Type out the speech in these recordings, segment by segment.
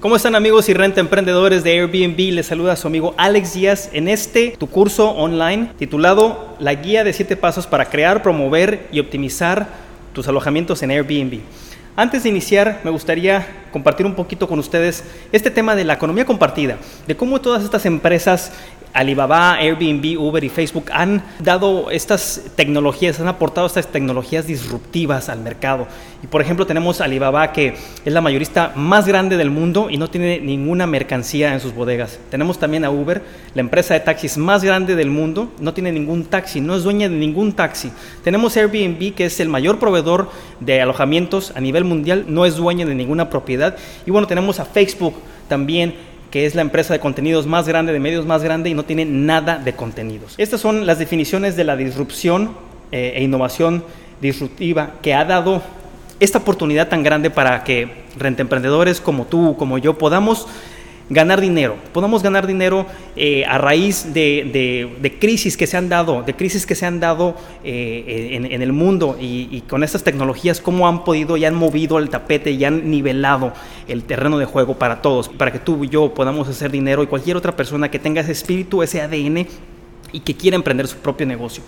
¿Cómo están amigos y renta emprendedores de Airbnb? Les saluda su amigo Alex Díaz en este tu curso online titulado La guía de 7 pasos para crear, promover y optimizar tus alojamientos en Airbnb. Antes de iniciar, me gustaría compartir un poquito con ustedes este tema de la economía compartida, de cómo todas estas empresas Alibaba, Airbnb, Uber y Facebook han dado estas tecnologías, han aportado estas tecnologías disruptivas al mercado. Y por ejemplo tenemos Alibaba que es la mayorista más grande del mundo y no tiene ninguna mercancía en sus bodegas. Tenemos también a Uber, la empresa de taxis más grande del mundo, no tiene ningún taxi, no es dueña de ningún taxi. Tenemos Airbnb que es el mayor proveedor de alojamientos a nivel mundial, no es dueña de ninguna propiedad. Y bueno, tenemos a Facebook también que es la empresa de contenidos más grande, de medios más grande y no tiene nada de contenidos. Estas son las definiciones de la disrupción eh, e innovación disruptiva que ha dado esta oportunidad tan grande para que rentemprendedores como tú, como yo, podamos ganar dinero. Podemos ganar dinero eh, a raíz de, crisis que se han dado, de crisis que se han dado eh, en, el mundo y, con estas tecnologías, cómo han podido y han movido el tapete y han nivelado el terreno de juego para todos, para que tú y yo podamos hacer dinero y cualquier otra persona que tenga ese espíritu, ese ADN y que quiera emprender su propio negocio.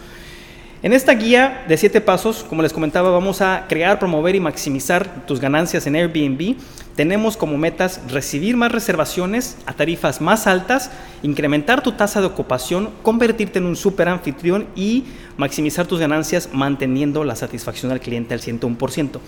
En esta guía de siete pasos, como les comentaba, vamos a crear, promover y maximizar tus ganancias en Airbnb. Tenemos como metas recibir más reservaciones a tarifas más altas, incrementar tu tasa de ocupación, convertirte en un super anfitrión y maximizar tus ganancias manteniendo la satisfacción al cliente al 101%.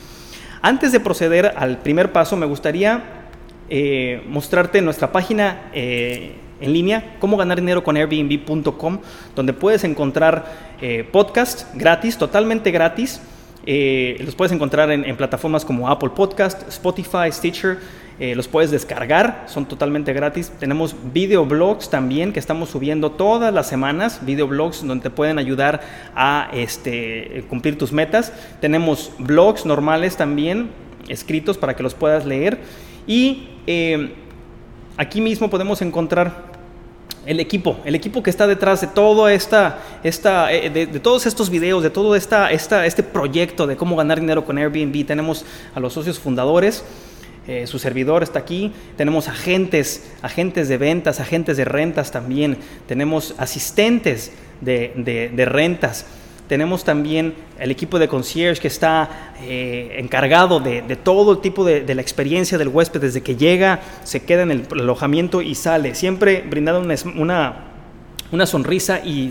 Antes de proceder al primer paso, me gustaría eh, mostrarte nuestra página. Eh, en línea, cómo ganar dinero con Airbnb.com, donde puedes encontrar eh, podcasts gratis, totalmente gratis. Eh, los puedes encontrar en, plataformas como Apple Podcast, Spotify, Stitcher. Eh, los puedes descargar, son totalmente gratis. Tenemos videoblogs también que estamos subiendo todas las semanas, videoblogs donde te pueden ayudar a este, cumplir tus metas. Tenemos blogs normales también, escritos para que los puedas leer. Y aquí mismo podemos encontrar el equipo, el equipo que está detrás de todo esta, esta eh, de, todos estos videos, de todo esta, esta, este proyecto de cómo ganar dinero con Airbnb. Tenemos a los socios fundadores, eh, su servidor está aquí, tenemos agentes, agentes de ventas, agentes de rentas también, tenemos asistentes de, de rentas. Tenemos también el equipo de concierge que está eh, encargado de, todo el tipo de, la experiencia del huésped desde que llega, se queda en el alojamiento y sale. Siempre brindando una, una, sonrisa y,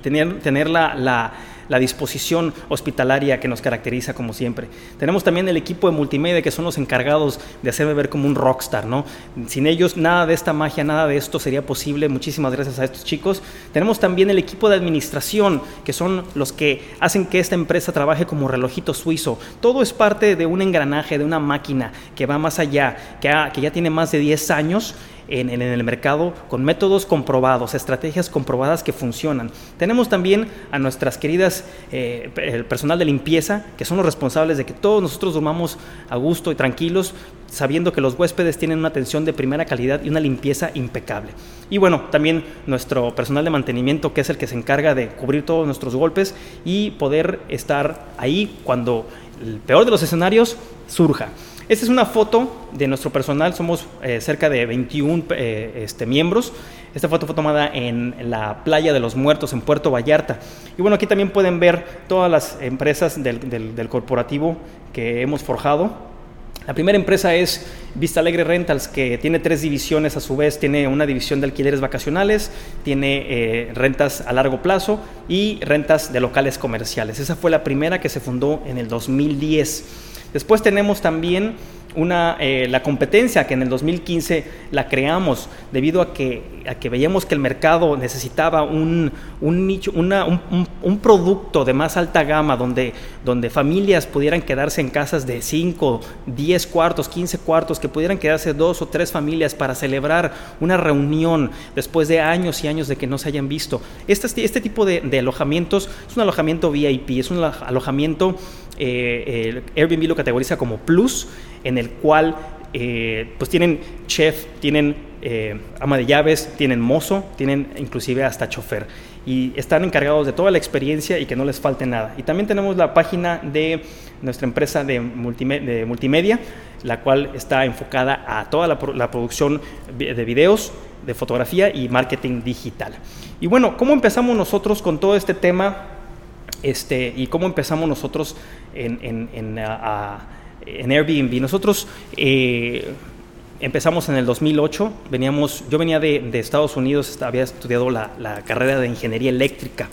tener, tener la la disposición hospitalaria que nos caracteriza como siempre. Tenemos también el equipo de multimedia que son los encargados de hacerme ver como un rockstar, ¿no? Sin ellos nada de esta magia, nada de esto sería posible. Muchísimas gracias a estos chicos. Tenemos también el equipo de administración que son los que hacen que esta empresa trabaje como relojito suizo. Todo es parte de un engranaje, de una máquina que va más allá, que, que ya tiene más de 10 años en, el mercado con métodos comprobados, estrategias comprobadas que funcionan. Tenemos también a nuestras queridas, eh, el personal de limpieza, que son los responsables de que todos nosotros durmamos a gusto y tranquilos, sabiendo que los huéspedes tienen una atención de primera calidad y una limpieza impecable. Y bueno, también nuestro personal de mantenimiento, que es el que se encarga de cubrir todos nuestros golpes y poder estar ahí cuando el peor de los escenarios surja. Esta es una foto de nuestro personal, somos eh, cerca de 21 eh, este, miembros. Esta foto fue tomada en la playa de los muertos en Puerto Vallarta. Y bueno, aquí también pueden ver todas las empresas del, corporativo que hemos forjado. La primera empresa es Vista Alegre Rentals, que tiene tres divisiones a su vez. Tiene una división de alquileres vacacionales, tiene eh, rentas a largo plazo y rentas de locales comerciales. Esa fue la primera que se fundó en el 2010. Después tenemos también una, eh, la competencia que en el 2015 la creamos debido a que, a que veíamos que el mercado necesitaba un, un nicho, una, un, un, producto de más alta gama donde, donde familias pudieran quedarse en casas de 5, 10 cuartos, 15 cuartos, que pudieran quedarse dos o tres familias para celebrar una reunión después de años y años de que no se hayan visto. Este, este tipo de, de alojamientos es un alojamiento VIP, es un alojamiento eh, Airbnb lo categoriza como plus, en el cual eh, pues tienen chef, tienen eh, ama de llaves, tienen mozo, tienen inclusive hasta chofer. y están encargados de toda la experiencia y que no les falte nada. Y también tenemos la página de nuestra empresa de, multimedia, la cual está enfocada a toda la, la producción de videos, de fotografía y marketing digital. Y bueno, ¿cómo empezamos nosotros con todo este tema? Este, y cómo empezamos nosotros en, en, en, en Airbnb. Nosotros eh, empezamos en el 2008, veníamos, yo venía de, de Estados Unidos, había estudiado la, la, carrera de ingeniería eléctrica.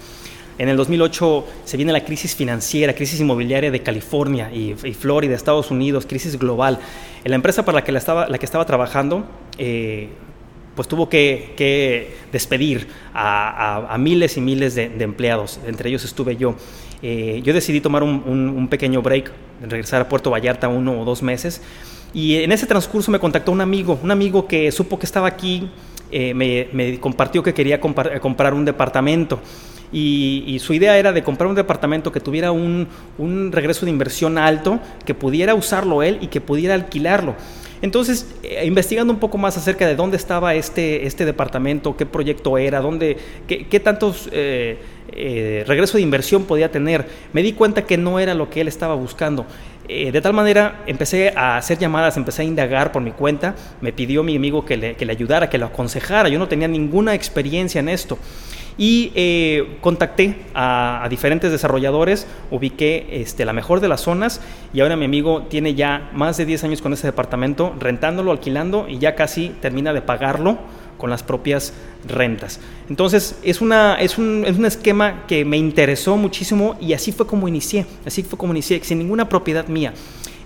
En el 2008 se viene la crisis financiera, crisis inmobiliaria de California y, y Florida, Estados Unidos, crisis global. En la empresa para la que, la estaba, la que estaba trabajando, eh, pues tuvo que, que despedir a, miles y miles de, empleados, entre ellos estuve yo. Eh, yo decidí tomar un, pequeño break, regresar a Puerto Vallarta uno o dos meses y en ese transcurso me contactó un amigo, un amigo que supo que estaba aquí, eh, me, me, compartió que quería comprar un departamento. Y, y, su idea era de comprar un departamento que tuviera un, un, regreso de inversión alto, que pudiera usarlo él y que pudiera alquilarlo. Entonces, eh, investigando un poco más acerca de dónde estaba este, este departamento, qué proyecto era, dónde, qué, qué tantos eh, eh, regreso de inversión podía tener, me di cuenta que no era lo que él estaba buscando. De tal manera empecé a hacer llamadas, empecé a indagar por mi cuenta, me pidió mi amigo que le, que le ayudara, que lo aconsejara, yo no tenía ninguna experiencia en esto. Y eh, contacté a, diferentes desarrolladores, ubiqué este, la mejor de las zonas y ahora mi amigo tiene ya más de 10 años con ese departamento, rentándolo, alquilando y ya casi termina de pagarlo con las propias rentas. Entonces, es, una, es, un, es un esquema que me interesó muchísimo y así fue como inicié, así fue como inicié, sin ninguna propiedad mía.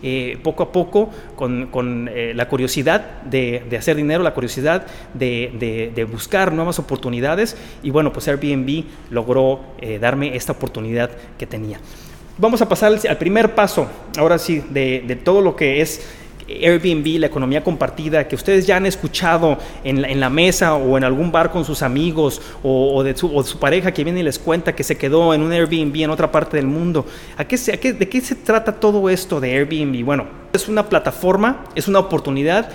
Eh, poco a poco, con, con eh, la curiosidad de, de, hacer dinero, la curiosidad de, de, de, buscar nuevas oportunidades y bueno, pues Airbnb logró eh, darme esta oportunidad que tenía. Vamos a pasar al primer paso, ahora sí, de todo lo que es Airbnb, la economía compartida, que ustedes ya han escuchado en la, mesa o en algún bar con sus amigos o, de su, pareja que viene y les cuenta que se quedó en un Airbnb en otra parte del mundo. ¿A qué, a ¿De qué se trata todo esto de Airbnb? Bueno, es una plataforma, es una oportunidad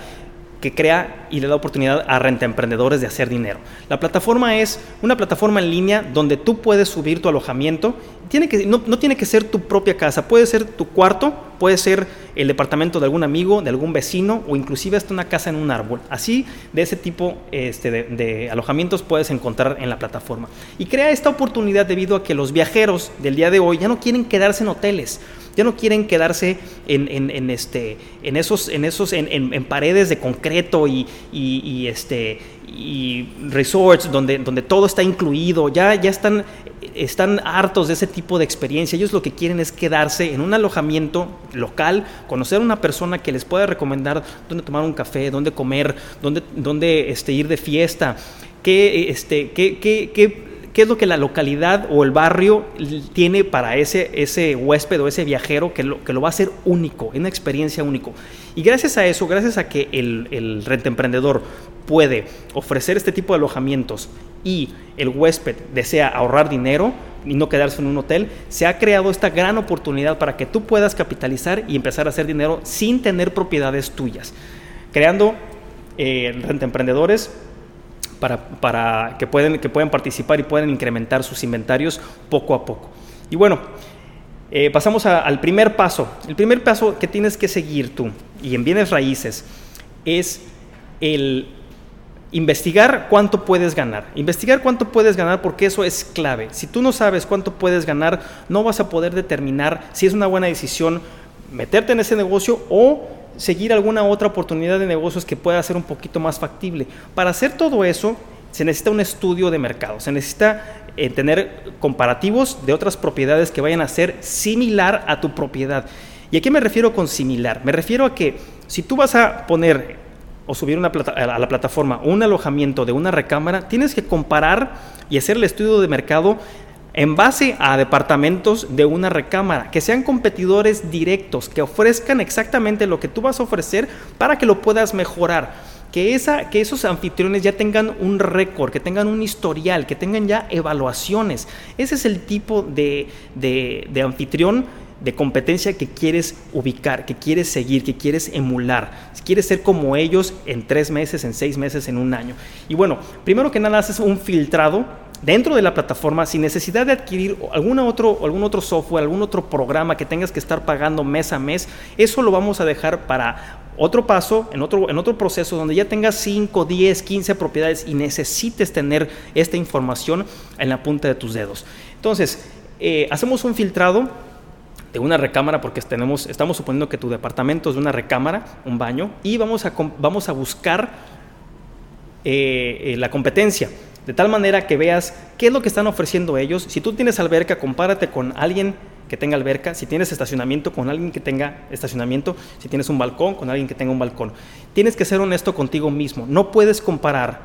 que crea y le da oportunidad a renta emprendedores de hacer dinero. La plataforma es una plataforma en línea donde tú puedes subir tu alojamiento. Tiene que, no, no, tiene que ser tu propia casa, puede ser tu cuarto, puede ser el departamento de algún amigo, de algún vecino o inclusive hasta una casa en un árbol. Así, de ese tipo este, de, de alojamientos puedes encontrar en la plataforma. Y crea esta oportunidad debido a que los viajeros del día de hoy ya no quieren quedarse en hoteles ya no quieren quedarse en, en, este, en esos, en, esos en, en paredes de concreto y, y, y, este, y resorts donde, donde todo está incluido, ya, ya están, están hartos de ese tipo de experiencia. Ellos lo que quieren es quedarse en un alojamiento local, conocer a una persona que les pueda recomendar dónde tomar un café, dónde comer, dónde, dónde este, ir de fiesta, qué, este, qué, qué, qué qué es lo que la localidad o el barrio tiene para ese, ese huésped o ese viajero que lo, que lo va a hacer único, una experiencia único. Y gracias a eso, gracias a que el, el renta emprendedor puede ofrecer este tipo de alojamientos y el huésped desea ahorrar dinero y no quedarse en un hotel, se ha creado esta gran oportunidad para que tú puedas capitalizar y empezar a hacer dinero sin tener propiedades tuyas, creando eh, renta emprendedores para, que, puedan participar y puedan incrementar sus inventarios poco a poco. Y bueno, eh, pasamos al primer paso. El primer paso que tienes que seguir tú y en bienes raíces es el investigar cuánto puedes ganar. Investigar cuánto puedes ganar porque eso es clave. Si tú no sabes cuánto puedes ganar, no vas a poder determinar si es una buena decisión meterte en ese negocio o seguir alguna otra oportunidad de negocios que pueda ser un poquito más factible. Para hacer todo eso, se necesita un estudio de mercado, se necesita eh, tener comparativos de otras propiedades que vayan a ser similar a tu propiedad. ¿Y a qué me refiero con similar? Me refiero a que si tú vas a poner o subir una plata a la plataforma un alojamiento de una recámara, tienes que comparar y hacer el estudio de mercado en base a departamentos de una recámara, que sean competidores directos, que ofrezcan exactamente lo que tú vas a ofrecer para que lo puedas mejorar. Que, esa, que esos anfitriones ya tengan un récord, que tengan un historial, que tengan ya evaluaciones. Ese es el tipo de, de, de anfitrión de competencia que quieres ubicar, que quieres seguir, que quieres emular. Quieres ser como ellos en tres meses, en seis meses, en un año. Y bueno, primero que nada haces un filtrado dentro de la plataforma sin necesidad de adquirir algún otro, algún otro software, algún otro programa que tengas que estar pagando mes a mes. Eso lo vamos a dejar para otro paso, en otro, en otro proceso donde ya tengas 5, 10, 15 propiedades y necesites tener esta información en la punta de tus dedos. Entonces, eh, hacemos un filtrado de una recámara porque tenemos, estamos suponiendo que tu departamento es una recámara, un baño, y vamos a, vamos a buscar eh, eh, la competencia. De tal manera que veas qué es lo que están ofreciendo ellos. Si tú tienes alberca, compárate con alguien que tenga alberca. Si tienes estacionamiento, con alguien que tenga estacionamiento. Si tienes un balcón, con alguien que tenga un balcón. Tienes que ser honesto contigo mismo. No puedes comparar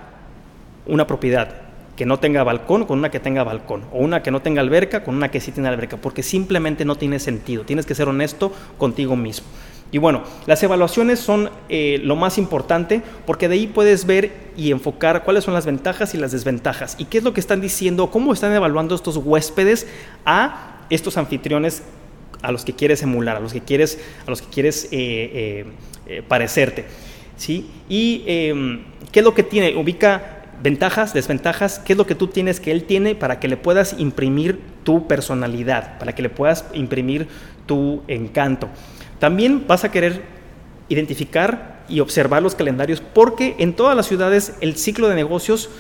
una propiedad que no tenga balcón con una que tenga balcón, o una que no tenga alberca con una que sí tiene alberca, porque simplemente no tiene sentido. Tienes que ser honesto contigo mismo. Y bueno, las evaluaciones son eh, lo más importante porque de ahí puedes ver y enfocar cuáles son las ventajas y las desventajas y qué es lo que están diciendo, cómo están evaluando estos huéspedes a estos anfitriones a los que quieres emular, a los que quieres, a los que quieres eh, eh, parecerte. ¿sí? Y em, qué es lo que tiene, ubica ventajas, desventajas, qué es lo que tú tienes que él tiene para que le puedas imprimir tu personalidad, para que le puedas imprimir tu encanto. También vas a querer identificar y observar los calendarios porque en todas las ciudades el ciclo de negocios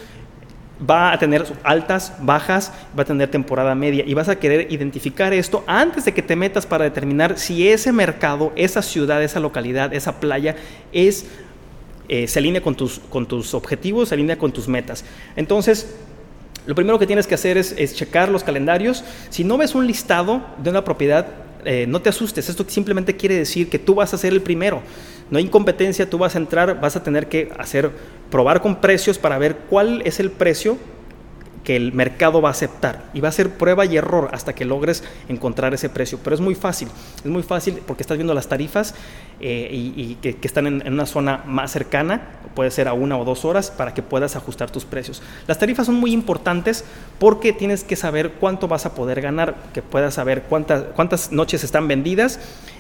va a tener altas, bajas, va a tener temporada media y vas a querer identificar esto antes de que te metas para determinar si ese mercado, esa ciudad, esa localidad, esa playa es eh, se alinea con tus, con tus objetivos, se alinea con tus metas. Entonces, lo primero que tienes que hacer es, es checar los calendarios. Si no ves un listado de una propiedad, eh, no te asustes, esto simplemente quiere decir que tú vas a ser el primero. No hay incompetencia, tú vas a entrar, vas a tener que hacer, probar con precios para ver cuál es el precio que el mercado va a aceptar y va a ser prueba y error hasta que logres encontrar ese precio. Pero es muy fácil, es muy fácil porque estás viendo las tarifas eh, y, que, están en, una zona más cercana, puede ser a una o dos horas para que puedas ajustar tus precios. Las tarifas son muy importantes porque tienes que saber cuánto vas a poder ganar, que puedas saber cuántas, cuántas noches están vendidas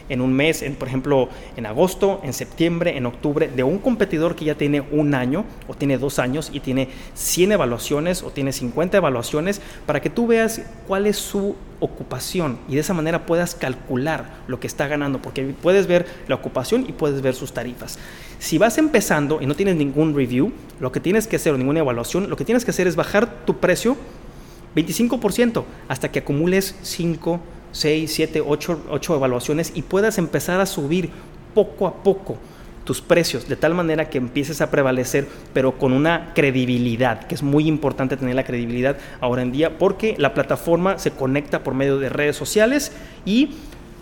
en un mes, en, por ejemplo, en agosto, en septiembre, en octubre, de un competidor que ya tiene un año o tiene dos años y tiene 100 evaluaciones o tiene 50 evaluaciones para que tú veas cuál es su ocupación y de esa manera puedas calcular lo que está ganando, porque puedes ver la ocupación y puedes ver sus tarifas. Si vas empezando y no tienes ningún review, lo que tienes que hacer o ninguna evaluación, lo que tienes que hacer es bajar tu precio 25% hasta que acumules 5 6, 7, 8, evaluaciones y puedas empezar a subir poco a poco tus precios de tal manera que empieces a prevalecer, pero con una credibilidad, que es muy importante tener la credibilidad ahora en día, porque la plataforma se conecta por medio de redes sociales y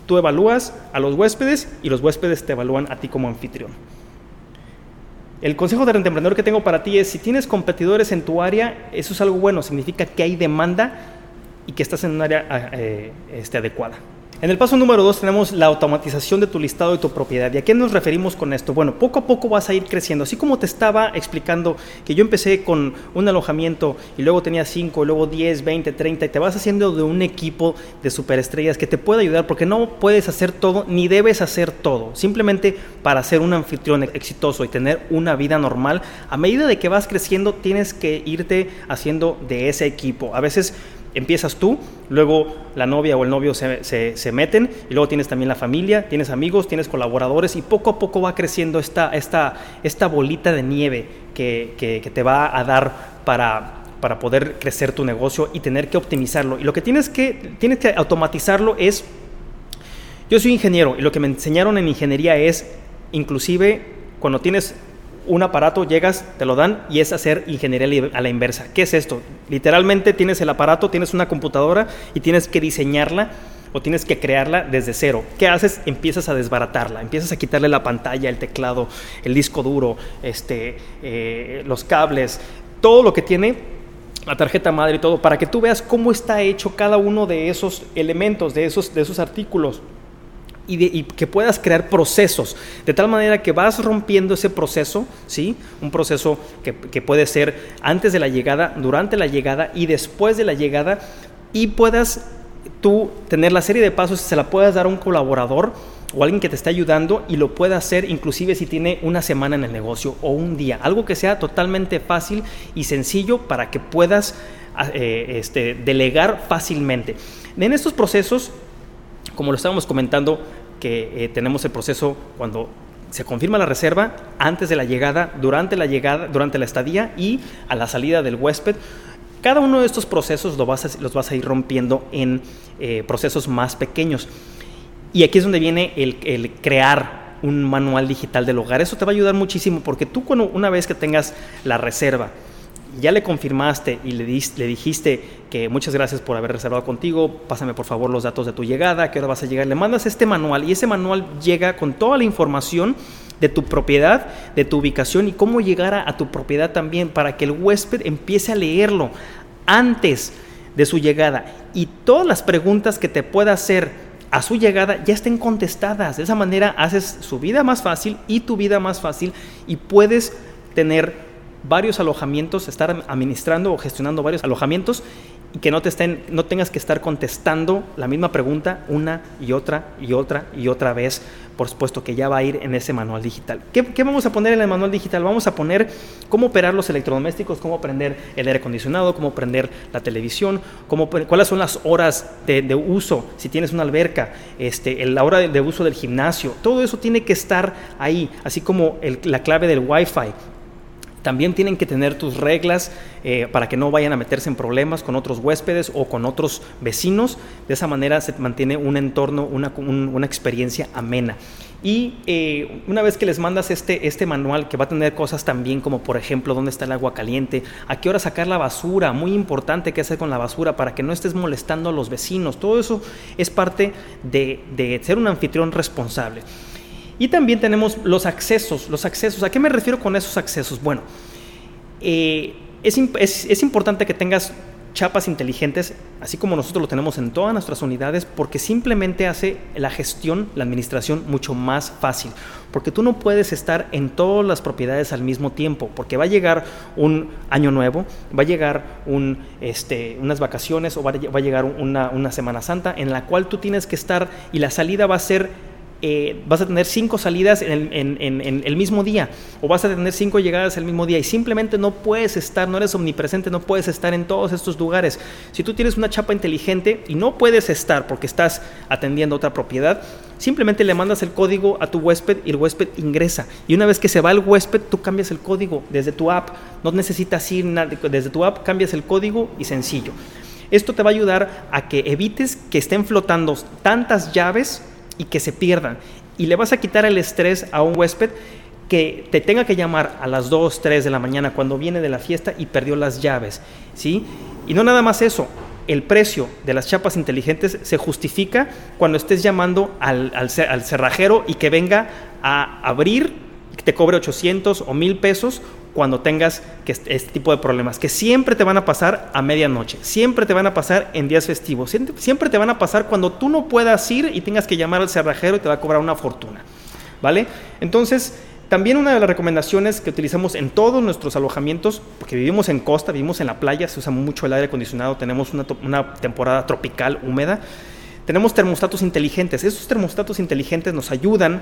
tú evalúas a los huéspedes y los huéspedes te evalúan a ti como anfitrión. El consejo de emprendedor que tengo para ti es, si tienes competidores en tu área, eso es algo bueno, significa que hay demanda y que estás en un área ah, eh, este, adecuada. En el paso número dos tenemos la automatización de tu listado de tu propiedad. ¿Y a qué nos referimos con esto? Bueno, poco a poco vas a ir creciendo. Así como te estaba explicando que yo empecé con un alojamiento y luego tenía 5, luego 10, 20, 30 y te vas haciendo de un equipo de superestrellas que te puede ayudar porque no puedes hacer todo ni debes hacer todo. Simplemente para ser un anfitrión exitoso y tener una vida normal, a medida de que vas creciendo tienes que irte haciendo de ese equipo. A veces empiezas tú, luego la novia o el novio se, meten y luego tienes también la familia, tienes amigos, tienes colaboradores y poco a poco va creciendo esta, esta, esta bolita de nieve que, te va a dar para, para poder crecer tu negocio y tener que optimizarlo. Y lo que tienes que, tienes que automatizarlo es, yo soy ingeniero y lo que me enseñaron en ingeniería es, inclusive cuando tienes un aparato, llegas, te lo dan y es hacer ingeniería a la inversa. ¿Qué es esto? Literalmente tienes el aparato, tienes una computadora y tienes que diseñarla o tienes que crearla desde cero. ¿Qué haces? Empiezas a desbaratarla, empiezas a quitarle la pantalla, el teclado, el disco duro, este, eh, los cables, todo lo que tiene la tarjeta madre y todo, para que tú veas cómo está hecho cada uno de esos elementos, de esos, de esos artículos y, que puedas crear procesos, de tal manera que vas rompiendo ese proceso, ¿sí? Un proceso que, que, puede ser antes de la llegada, durante la llegada y después de la llegada, y puedas tú tener la serie de pasos y se la puedas dar a un colaborador o alguien que te esté ayudando y lo pueda hacer inclusive si tiene una semana en el negocio o un día, algo que sea totalmente fácil y sencillo para que puedas eh, este, delegar fácilmente. En estos procesos, como lo estábamos comentando, que eh, tenemos el proceso cuando se confirma la reserva antes de la llegada, durante la llegada, durante la estadía y a la salida del huésped. Cada uno de estos procesos los vas a ir rompiendo en eh, procesos más pequeños. Y aquí es donde viene el, crear un manual digital del hogar. Eso te va a ayudar muchísimo porque tú cuando, una vez que tengas la reserva, ya le confirmaste y le, le dijiste que muchas gracias por haber reservado contigo, pásame por favor los datos de tu llegada, qué hora vas a llegar, le mandas este manual y ese manual llega con toda la información de tu propiedad, de tu ubicación y cómo llegar a, tu propiedad también para que el huésped empiece a leerlo antes de su llegada y todas las preguntas que te pueda hacer a su llegada ya estén contestadas. De esa manera haces su vida más fácil y tu vida más fácil y puedes tener varios alojamientos, estar administrando o gestionando varios alojamientos y que no te estén, no tengas que estar contestando la misma pregunta una y otra y otra y otra vez, por supuesto que ya va a ir en ese manual digital. ¿Qué, vamos a poner en el manual digital? Vamos a poner cómo operar los electrodomésticos, cómo prender el aire acondicionado, cómo prender la televisión, cómo, cuáles son las horas de, uso, si tienes una alberca, este, la hora de, uso del gimnasio, todo eso tiene que estar ahí, así como la clave del Wi-Fi, también tienen que tener tus reglas eh, para que no vayan a meterse en problemas con otros huéspedes o con otros vecinos. De esa manera se mantiene un entorno, una, experiencia amena. Y eh, una vez que les mandas este, este manual, que va a tener cosas también como, por ejemplo, dónde está el agua caliente, a qué hora sacar la basura, muy importante qué hacer con la basura para que no estés molestando a los vecinos, todo eso es parte de, de ser un anfitrión responsable. Y también tenemos los accesos. Los accesos, ¿a qué me refiero con esos accesos? Bueno, eh, es, es, importante que tengas chapas inteligentes, así como nosotros lo tenemos en todas nuestras unidades, porque simplemente hace la gestión, la administración mucho más fácil. Porque tú no puedes estar en todas las propiedades al mismo tiempo, porque va a llegar un año nuevo, va a llegar un, este, unas vacaciones o va a, llegar una, una Semana Santa en la cual tú tienes que estar y la salida va a ser eh, vas a tener cinco salidas en el, mismo día o vas a tener cinco llegadas el mismo día y simplemente no puedes estar, no eres omnipresente, no puedes estar en todos estos lugares. Si tú tienes una chapa inteligente y no puedes estar porque estás atendiendo otra propiedad, simplemente le mandas el código a tu huésped y el huésped ingresa. Y una vez que se va el huésped, tú cambias el código desde tu app. No necesitas ir desde tu app, cambias el código y sencillo. Esto te va a ayudar a que evites que estén flotando tantas llaves y que se pierdan. Y le vas a quitar el estrés a un huésped que te tenga que llamar a las 2, 3 de la mañana cuando viene de la fiesta y perdió las llaves, ¿sí? Y no nada más eso, el precio de las chapas inteligentes se justifica cuando estés llamando al, al, al cerrajero y que venga a abrir, te cobre 800 o 1000 pesos cuando tengas este tipo de problemas, que siempre te van a pasar a medianoche, siempre te van a pasar en días festivos, siempre te van a pasar cuando tú no puedas ir y tengas que llamar al cerrajero y te va a cobrar una fortuna, ¿vale? Entonces, también una de las recomendaciones que utilizamos en todos nuestros alojamientos, porque vivimos en costa, vivimos en la playa, se usa mucho el aire acondicionado, tenemos una temporada tropical húmeda, tenemos termostatos inteligentes. Esos termostatos inteligentes nos ayudan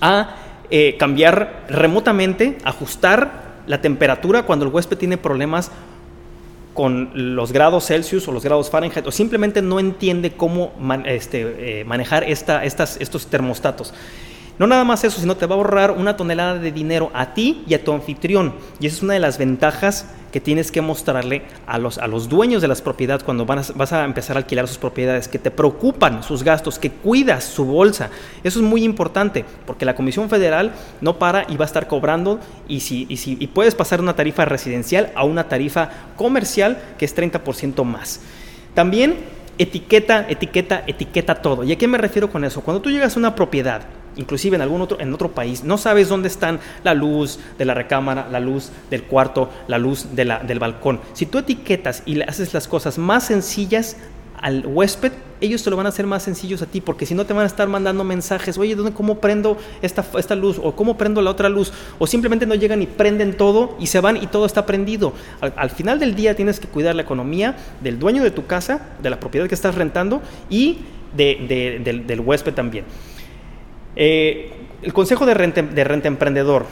a eh, cambiar remotamente, ajustar la temperatura cuando el huésped tiene problemas con los grados Celsius o los grados Fahrenheit o simplemente no entiende cómo este, eh, manejar estos termostatos. No nada más eso, sino te va a ahorrar una tonelada de dinero a ti y a tu anfitrión. Y esa es una de las ventajas que tienes que mostrarle a los, a los dueños de las propiedades cuando vas a empezar a alquilar sus propiedades, que te preocupan sus gastos, que cuidas su bolsa. Eso es muy importante, porque la Comisión Federal no para y va a estar cobrando y, si, y, si, y puedes pasar una tarifa residencial a una tarifa comercial que es 30% más. También etiqueta, etiqueta, etiqueta todo. ¿Y a qué me refiero con eso? Cuando tú llegas a una propiedad, inclusive en algún otro, en otro país, no sabes dónde están la luz de la recámara, la luz del cuarto, la luz del balcón. Si tú etiquetas y haces las cosas más sencillas al huésped, ellos te lo van a hacer más sencillos a ti, porque si no te van a estar mandando mensajes, oye, ¿dónde, ¿cómo prendo esta, esta luz? ¿O cómo prendo la otra luz? O simplemente no llegan y prenden todo y se van y todo está prendido. Al, final del día tienes que cuidar la economía del dueño de tu casa, de la propiedad que estás rentando y del, del huésped también. Eh, el consejo de renta, de renta emprendedor,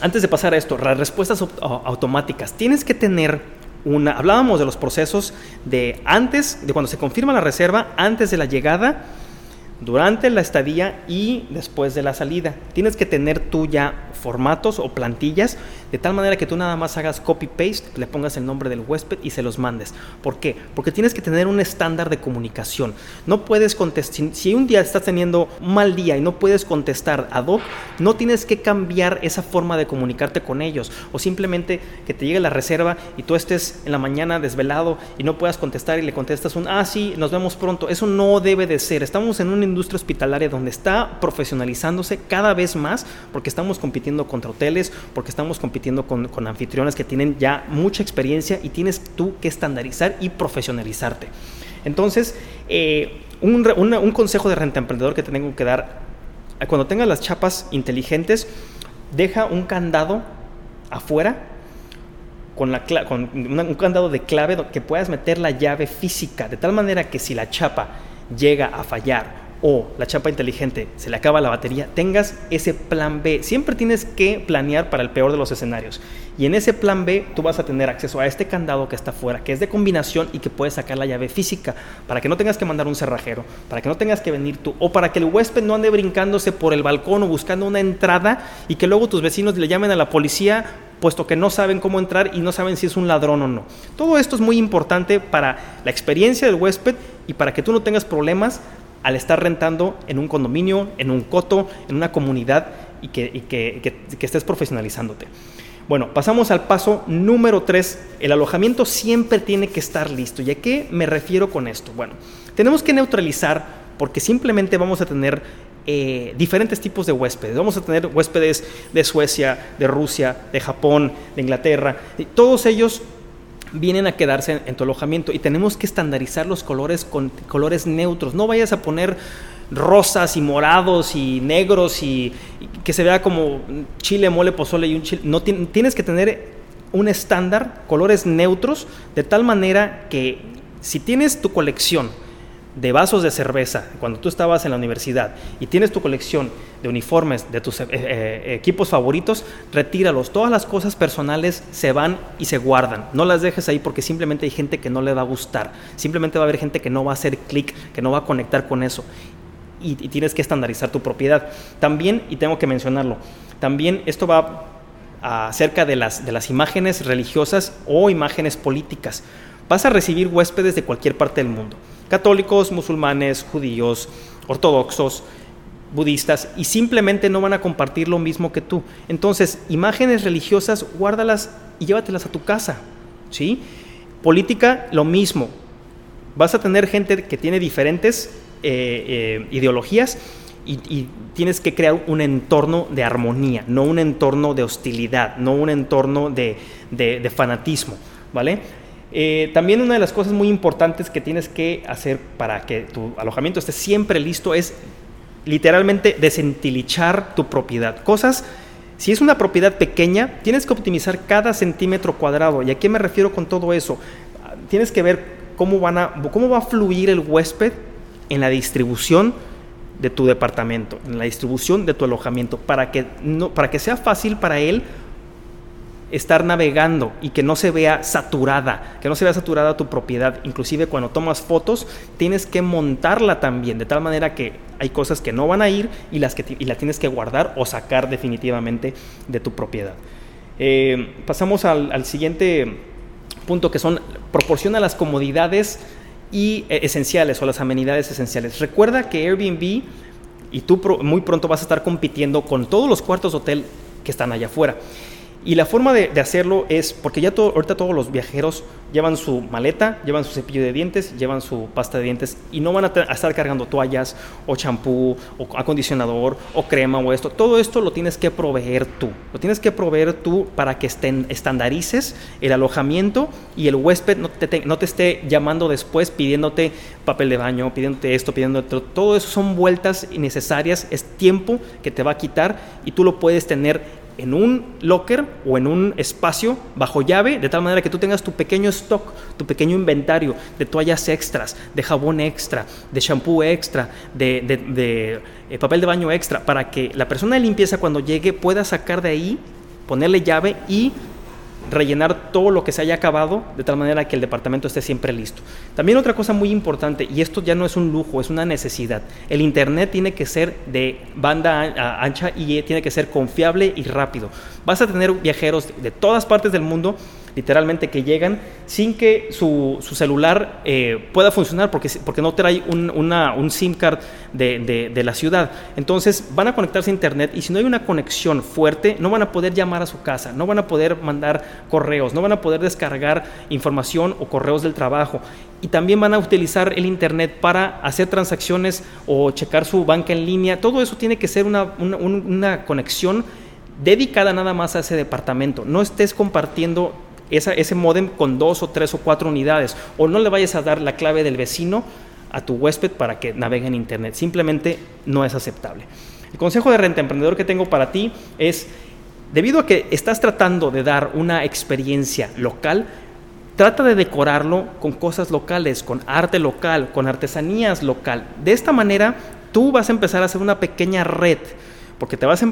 antes de pasar a esto, las respuestas automáticas, tienes que tener una... Hablábamos de los procesos de antes, de cuando se confirma la reserva, antes de la llegada durante la estadía y después de la salida. Tienes que tener tú ya formatos o plantillas de tal manera que tú nada más hagas copy-paste, le pongas el nombre del huésped y se los mandes. ¿Por qué? Porque tienes que tener un estándar de comunicación. No puedes contestar, si un día estás teniendo un mal día y no puedes contestar ad hoc, no tienes que cambiar esa forma de comunicarte con ellos o simplemente que te llegue la reserva y tú estés en la mañana desvelado y no puedas contestar y le contestas un, ah, sí, nos vemos pronto. Eso no debe de ser. Estamos en una industria hospitalaria donde está profesionalizándose cada vez más porque estamos compitiendo contra hoteles, porque estamos compitiendo con, con anfitriones que tienen ya mucha experiencia y tienes tú que estandarizar y profesionalizarte. Entonces, eh, un, un, consejo de renta emprendedor que te tengo que dar, cuando tengas las chapas inteligentes, deja un candado afuera con, la, con un candado de clave que puedas meter la llave física, de tal manera que si la chapa llega a fallar o la chapa inteligente se le acaba la batería, tengas ese plan B. Siempre tienes que planear para el peor de los escenarios. Y en ese plan B tú vas a tener acceso a este candado que está afuera, que es de combinación y que puedes sacar la llave física, para que no tengas que mandar un cerrajero, para que no tengas que venir tú, o para que el huésped no ande brincándose por el balcón o buscando una entrada y que luego tus vecinos le llamen a la policía puesto que no saben cómo entrar y no saben si es un ladrón o no. Todo esto es muy importante para la experiencia del huésped y para que tú no tengas problemas al estar rentando en un condominio, en un coto, en una comunidad y que, estés profesionalizándote. Bueno, pasamos al paso número 3. El alojamiento siempre tiene que estar listo. ¿Y a qué me refiero con esto? Bueno, tenemos que neutralizar porque simplemente vamos a tener eh, diferentes tipos de huéspedes. Vamos a tener huéspedes de Suecia, de Rusia, de Japón, de Inglaterra. Todos ellos vienen a quedarse en, tu alojamiento y tenemos que estandarizar los colores con colores neutros. No vayas a poner rosas y morados y negros y, que se vea como chile, mole, pozole y un chile. No tienes que tener un estándar, colores neutros, de tal manera que si tienes tu colección de vasos de cerveza cuando tú estabas en la universidad y tienes tu colección de uniformes de tus eh, eh, equipos favoritos, retíralos. Todas las cosas personales se van y se guardan. No las dejes ahí porque simplemente hay gente que no le va a gustar. Simplemente va a haber gente que no va a hacer clic, que no va a conectar con eso. Y, tienes que estandarizar tu propiedad. También, y tengo que mencionarlo, también esto va acerca de las, de las imágenes religiosas o imágenes políticas. Vas a recibir huéspedes de cualquier parte del mundo católicos, musulmanes, judíos, ortodoxos, budistas, y simplemente no van a compartir lo mismo que tú. Entonces, imágenes religiosas, guárdalas y llévatelas a tu casa. ¿sí? Política, lo mismo. Vas a tener gente que tiene diferentes eh, eh, ideologías y, tienes que crear un entorno de armonía, no un entorno de hostilidad, no un entorno de, de fanatismo. ¿Vale? Eh, también una de las cosas muy importantes que tienes que hacer para que tu alojamiento esté siempre listo es literalmente desentilichar tu propiedad. Cosas, si es una propiedad pequeña, tienes que optimizar cada centímetro cuadrado. ¿Y a qué me refiero con todo eso? Tienes que ver cómo, van a, cómo va a fluir el huésped en la distribución de tu departamento, en la distribución de tu alojamiento, para que, no, para que sea fácil para él estar navegando y que no se vea saturada, que no se vea saturada tu propiedad. Inclusive cuando tomas fotos, tienes que montarla también, de tal manera que hay cosas que no van a ir y las que y la tienes que guardar o sacar definitivamente de tu propiedad. Eh, pasamos al, siguiente punto que son proporciona las comodidades y eh, esenciales o las amenidades esenciales. Recuerda que Airbnb y tú muy pronto vas a estar compitiendo con todos los cuartos de hotel que están allá afuera. Y la forma de, hacerlo es, porque ya todo, ahorita todos los viajeros llevan su maleta, llevan su cepillo de dientes, llevan su pasta de dientes y no van a, estar cargando toallas o champú o acondicionador o crema o esto. Todo esto lo tienes que proveer tú. Lo tienes que proveer tú para que estén, estandarices el alojamiento y el huésped no te, no te esté llamando después pidiéndote papel de baño, pidiéndote esto, pidiéndote todo eso son vueltas innecesarias, es tiempo que te va a quitar y tú lo puedes tener en un locker o en un espacio bajo llave, de tal manera que tú tengas tu pequeño stock, tu pequeño inventario de toallas extras, de jabón extra, de shampoo extra, de, eh, papel de baño extra, para que la persona de limpieza cuando llegue pueda sacar de ahí, ponerle llave y rellenar todo lo que se haya acabado de tal manera que el departamento esté siempre listo. También otra cosa muy importante, y esto ya no es un lujo, es una necesidad, el Internet tiene que ser de banda ancha y tiene que ser confiable y rápido. Vas a tener viajeros de todas partes del mundo literalmente que llegan sin que su, celular eh, pueda funcionar porque, porque no trae un, un SIM card de, de, la ciudad. Entonces van a conectarse a Internet y si no hay una conexión fuerte, no van a poder llamar a su casa, no van a poder mandar correos, no van a poder descargar información o correos del trabajo. Y también van a utilizar el Internet para hacer transacciones o checar su banca en línea. Todo eso tiene que ser una, una, una conexión dedicada nada más a ese departamento. No estés compartiendo ese modem con dos o tres o cuatro unidades. O no le vayas a dar la clave del vecino a tu huésped para que navegue en Internet. Simplemente no es aceptable. El consejo de renta emprendedor que tengo para ti es, debido a que estás tratando de dar una experiencia local, trata de decorarlo con cosas locales, con arte local, con artesanías local. De esta manera, tú vas a empezar a hacer una pequeña red porque te vas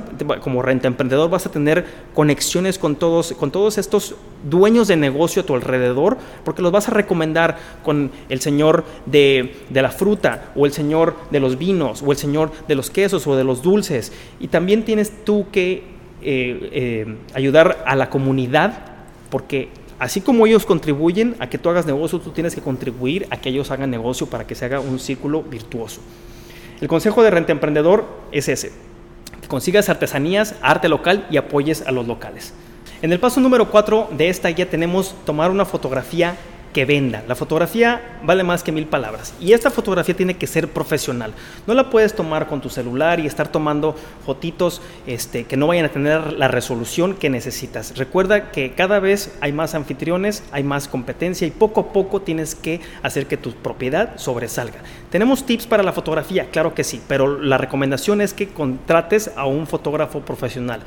como renta emprendedor vas a tener conexiones con todos, con todos estos dueños de negocio a tu alrededor, porque los vas a recomendar con el señor de, la fruta, o el señor de los vinos, o el señor de los quesos, o de los dulces. Y también tienes tú que eh, eh, ayudar a la comunidad, porque así como ellos contribuyen a que tú hagas negocio, tú tienes que contribuir a que ellos hagan negocio para que se haga un círculo virtuoso. El consejo de renta emprendedor es ese consigas artesanías, arte local y apoyes a los locales. En el paso número 4 de esta guía tenemos tomar una fotografía que venda. La fotografía vale más que mil palabras y esta fotografía tiene que ser profesional. No la puedes tomar con tu celular y estar tomando fotitos este, que no vayan a tener la resolución que necesitas. Recuerda que cada vez hay más anfitriones, hay más competencia y poco a poco tienes que hacer que tu propiedad sobresalga. ¿Tenemos tips para la fotografía? Claro que sí, pero la recomendación es que contrates a un fotógrafo profesional.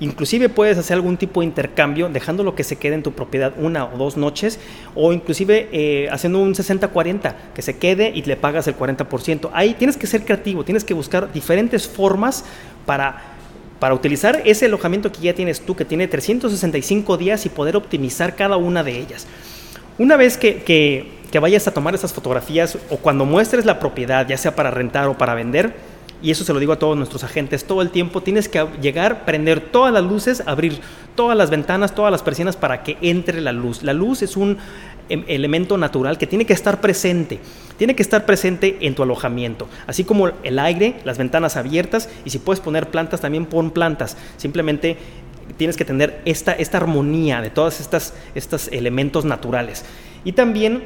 Inclusive puedes hacer algún tipo de intercambio dejando lo que se quede en tu propiedad una o dos noches o inclusive eh, haciendo un 60-40 que se quede y le pagas el 40%. Ahí tienes que ser creativo, tienes que buscar diferentes formas para, para utilizar ese alojamiento que ya tienes tú, que tiene 365 días y poder optimizar cada una de ellas. Una vez que, que, que vayas a tomar esas fotografías o cuando muestres la propiedad, ya sea para rentar o para vender, y eso se lo digo a todos nuestros agentes todo el tiempo, tienes que llegar, prender todas las luces, abrir todas las ventanas, todas las persianas para que entre la luz. La luz es un em, elemento natural que tiene que estar presente, tiene que estar presente en tu alojamiento, así como el aire, las ventanas abiertas y si puedes poner plantas, también pon plantas. Simplemente tienes que tener esta, esta armonía de todos estos elementos naturales. Y también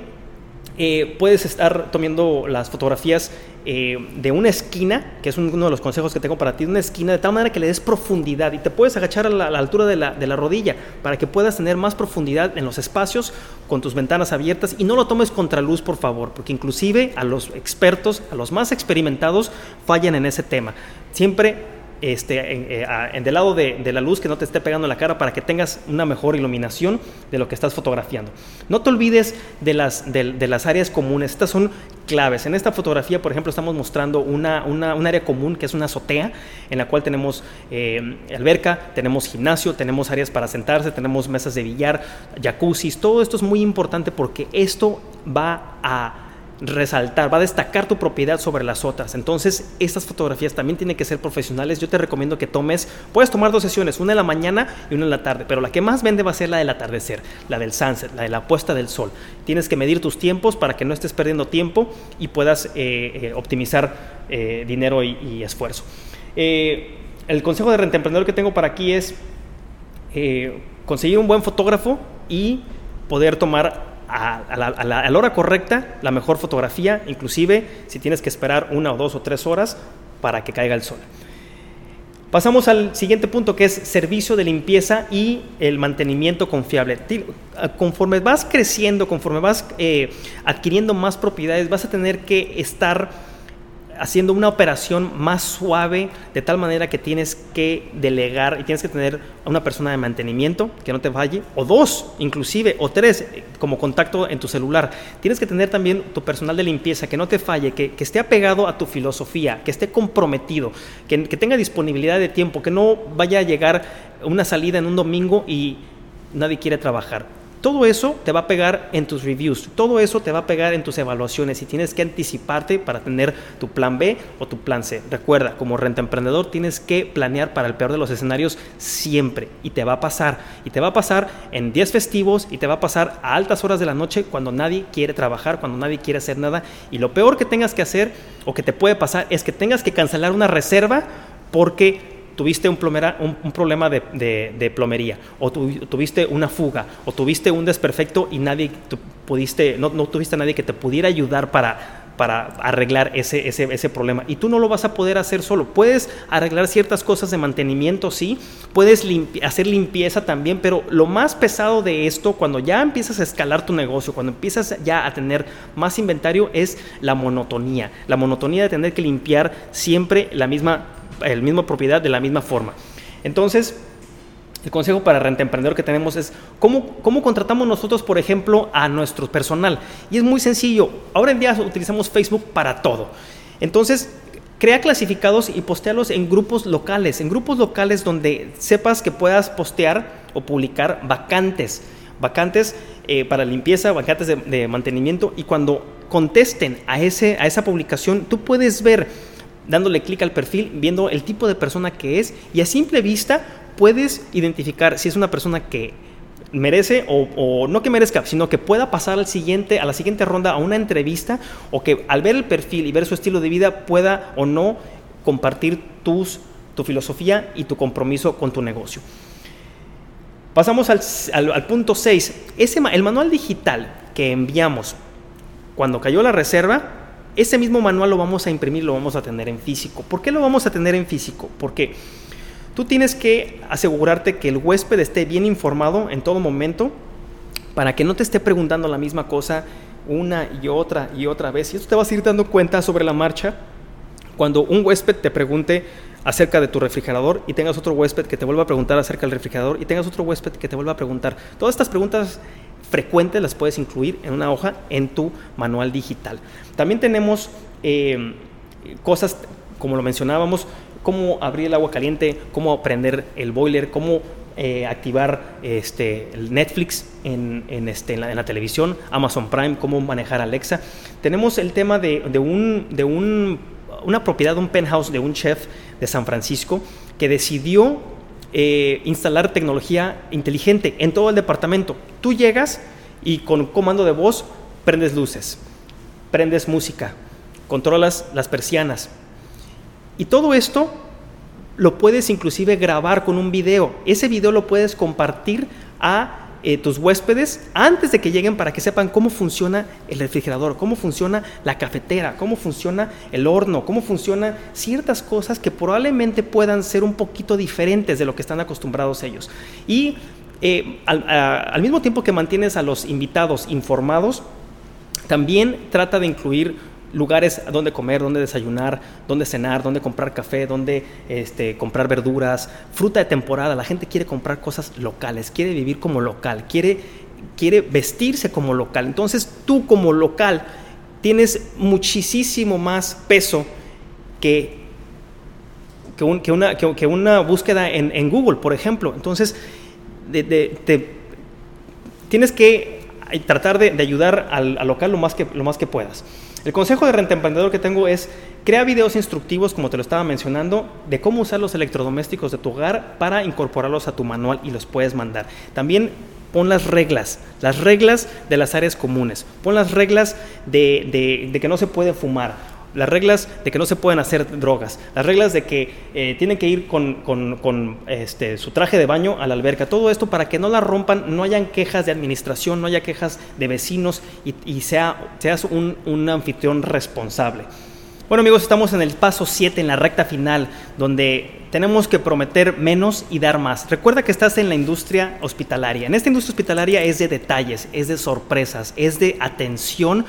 eh, puedes estar tomando las fotografías eh, de una esquina, que es uno de los consejos que tengo para ti, una esquina de tal manera que le des profundidad y te puedes agachar a la, altura de la, de la, rodilla para que puedas tener más profundidad en los espacios con tus ventanas abiertas y no lo tomes contra luz, por favor, porque inclusive a los expertos, a los más experimentados, fallan en ese tema. Siempre este, en, eh, del lado de, la luz que no te esté pegando en la cara para que tengas una mejor iluminación de lo que estás fotografiando. No te olvides de las, áreas comunes, estas son claves. En esta fotografía, por ejemplo, estamos mostrando una, una, un área común que es una azotea en la cual tenemos eh, alberca, tenemos gimnasio, tenemos áreas para sentarse, tenemos mesas de billar, jacuzzis, todo esto es muy importante porque esto va a resaltar, va a destacar tu propiedad sobre las otras. Entonces, estas fotografías también tienen que ser profesionales. Yo te recomiendo que tomes, puedes tomar dos sesiones, una en la mañana y una en la tarde, pero la que más vende va a ser la del atardecer, la del sunset, la de la puesta del sol. Tienes que medir tus tiempos para que no estés perdiendo tiempo y puedas eh, eh, optimizar eh, dinero y, esfuerzo. el consejo de renta emprendedor que tengo para aquí es conseguir un buen fotógrafo y poder tomar a, la, hora correcta, la mejor fotografía, inclusive si tienes que esperar una o dos o tres horas para que caiga el sol. Pasamos al siguiente punto que es servicio de limpieza y el mantenimiento confiable. Conforme vas creciendo, conforme vas eh, adquiriendo más propiedades, vas a tener que estar haciendo una operación más suave, de tal manera que tienes que delegar y tienes que tener a una persona de mantenimiento que no te falle, o dos inclusive, o tres como contacto en tu celular. Tienes que tener también tu personal de limpieza que no te falle, que, esté apegado a tu filosofía, que esté comprometido, que, tenga disponibilidad de tiempo, que no vaya a llegar una salida en un domingo y nadie quiere trabajar. Todo eso te va a pegar en tus reviews, todo eso te va a pegar en tus evaluaciones y tienes que anticiparte para tener tu plan B o tu plan C. Recuerda, como renta emprendedor tienes que planear para el peor de los escenarios siempre y te va a pasar. Y te va a pasar en días festivos y te va a pasar a altas horas de la noche cuando nadie quiere trabajar, cuando nadie quiere hacer nada. Y lo peor que tengas que hacer o que te puede pasar es que tengas que cancelar una reserva porque tuviste un, problema de, plomería, o tuviste una fuga, o tuviste un desperfecto y nadie pudiste, no, tuviste a nadie que te pudiera ayudar para, para arreglar ese, ese, problema. Y tú no lo vas a poder hacer solo. Puedes arreglar ciertas cosas de mantenimiento, sí. Puedes hacer limpieza también, pero lo más pesado de esto, cuando ya empiezas a escalar tu negocio, cuando empiezas ya a tener más inventario, es la monotonía. La monotonía de tener que limpiar siempre la misma el mismo propiedad de la misma forma. Entonces, el consejo para renta emprendedor que tenemos es ¿cómo, cómo contratamos nosotros, por ejemplo, a nuestro personal. Y es muy sencillo. Ahora en día utilizamos Facebook para todo. Entonces, crea clasificados y postealos en grupos locales, en grupos locales donde sepas que puedas postear o publicar vacantes, vacantes eh, para limpieza, vacantes de, de, mantenimiento y cuando contesten a, ese, a esa publicación, tú puedes ver dándole clic al perfil, viendo el tipo de persona que es y a simple vista puedes identificar si es una persona que merece o, no que merezca, sino que pueda pasar al siguiente, a la siguiente ronda a una entrevista o que al ver el perfil y ver su estilo de vida pueda o no compartir tu filosofía y tu compromiso con tu negocio. Pasamos al, punto 6. Ese, el manual digital que enviamos cuando cayó la reserva ese mismo manual lo vamos a imprimir, lo vamos a tener en físico. ¿Por qué lo vamos a tener en físico? Porque tú tienes que asegurarte que el huésped esté bien informado en todo momento para que no te esté preguntando la misma cosa una y otra y otra vez. Y esto te vas a ir dando cuenta sobre la marcha cuando un huésped te pregunte acerca de tu refrigerador y tengas otro huésped que te vuelva a preguntar acerca del refrigerador y tengas otro huésped que te vuelva a preguntar. Todas estas preguntas frecuentes las puedes incluir en una hoja en tu manual digital. También tenemos eh, cosas, como lo mencionábamos, cómo abrir el agua caliente, cómo prender el boiler, cómo eh, activar este, Netflix en, este, en, la, televisión, Amazon Prime, cómo manejar Alexa. Tenemos el tema de, un, de un, una propiedad, un penthouse de un chef de San Francisco que decidió eh, instalar tecnología inteligente en todo el departamento. Tú llegas y con comando de voz prendes luces, prendes música, controlas las persianas. Y todo esto lo puedes inclusive grabar con un video. Ese video lo puedes compartir a eh, tus huéspedes antes de que lleguen para que sepan cómo funciona el refrigerador, cómo funciona la cafetera, cómo funciona el horno, cómo funcionan ciertas cosas que probablemente puedan ser un poquito diferentes de lo que están acostumbrados ellos. Y eh, al mismo tiempo que mantienes a los invitados informados, también trata de incluir lugares donde comer, donde desayunar, donde cenar, donde comprar café, donde este, comprar verduras, fruta de temporada. La gente quiere comprar cosas locales, quiere vivir como local, quiere, quiere vestirse como local. Entonces tú como local tienes muchísimo más peso que, que, una, que, una, búsqueda en, Google, por ejemplo. Entonces tienes que tratar de, ayudar al, al, local lo más que, lo más que puedas. El consejo de renta emprendedor que tengo es, crea videos instructivos, como te lo estaba mencionando, de cómo usar los electrodomésticos de tu hogar para incorporarlos a tu manual y los puedes mandar. También pon las reglas, las reglas de las áreas comunes, pon las reglas de, de que no se puede fumar las reglas de que no se pueden hacer drogas, las reglas de que eh, tienen que ir con, este, su traje de baño a la alberca, todo esto para que no la rompan, no hayan quejas de administración, no haya quejas de vecinos y, sea, seas un, un anfitrión responsable. Bueno amigos, estamos en el paso 7, en la recta final, donde tenemos que prometer menos y dar más. Recuerda que estás en la industria hospitalaria. En esta industria hospitalaria es de detalles, es de sorpresas, es de atención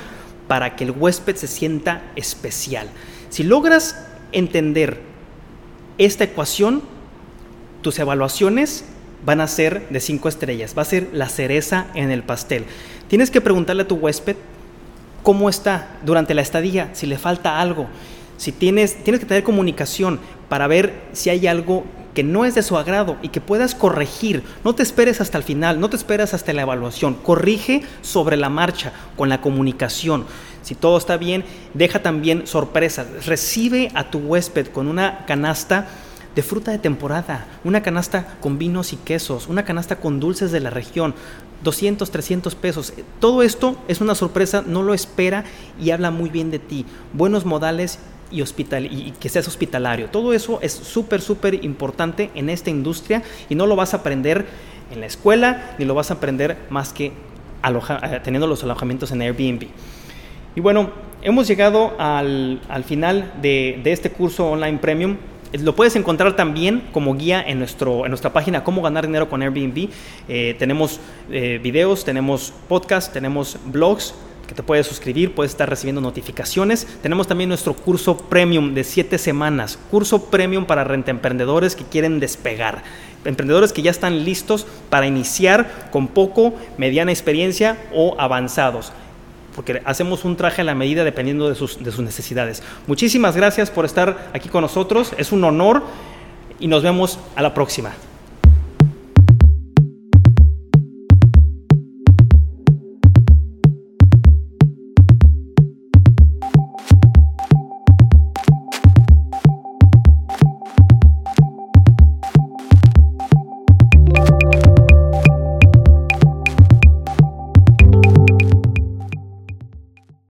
para que el huésped se sienta especial. Si logras entender esta ecuación, tus evaluaciones van a ser de cinco estrellas, va a ser la cereza en el pastel. Tienes que preguntarle a tu huésped cómo está durante la estadía, si le falta algo, si tienes, tienes que tener comunicación para ver si hay algo no es de su agrado y que puedas corregir. No te esperes hasta el final, no te esperes hasta la evaluación. Corrige sobre la marcha, con la comunicación. Si todo está bien, deja también sorpresas. Recibe a tu huésped con una canasta de fruta de temporada, una canasta con vinos y quesos, una canasta con dulces de la región, 200, 300 pesos. Todo esto es una sorpresa, no lo espera y habla muy bien de ti. Buenos modales y, hospital, y que seas hospitalario. Todo eso es súper, súper importante en esta industria y no lo vas a aprender en la escuela ni lo vas a aprender más que eh, teniendo los alojamientos en Airbnb. Y bueno, hemos llegado al, final de, de este curso online premium. Lo puedes encontrar también como guía en, nuestro, en nuestra página Cómo ganar dinero con Airbnb. Eh, tenemos eh, videos, tenemos podcasts, tenemos blogs que te puedes suscribir, puedes estar recibiendo notificaciones. Tenemos también nuestro curso premium de 7 semanas, curso premium para renta emprendedores que quieren despegar. Emprendedores que ya están listos para iniciar con poco, mediana experiencia o avanzados porque hacemos un traje a la medida dependiendo de sus, de sus necesidades. Muchísimas gracias por estar aquí con nosotros, es un honor y nos vemos a la próxima.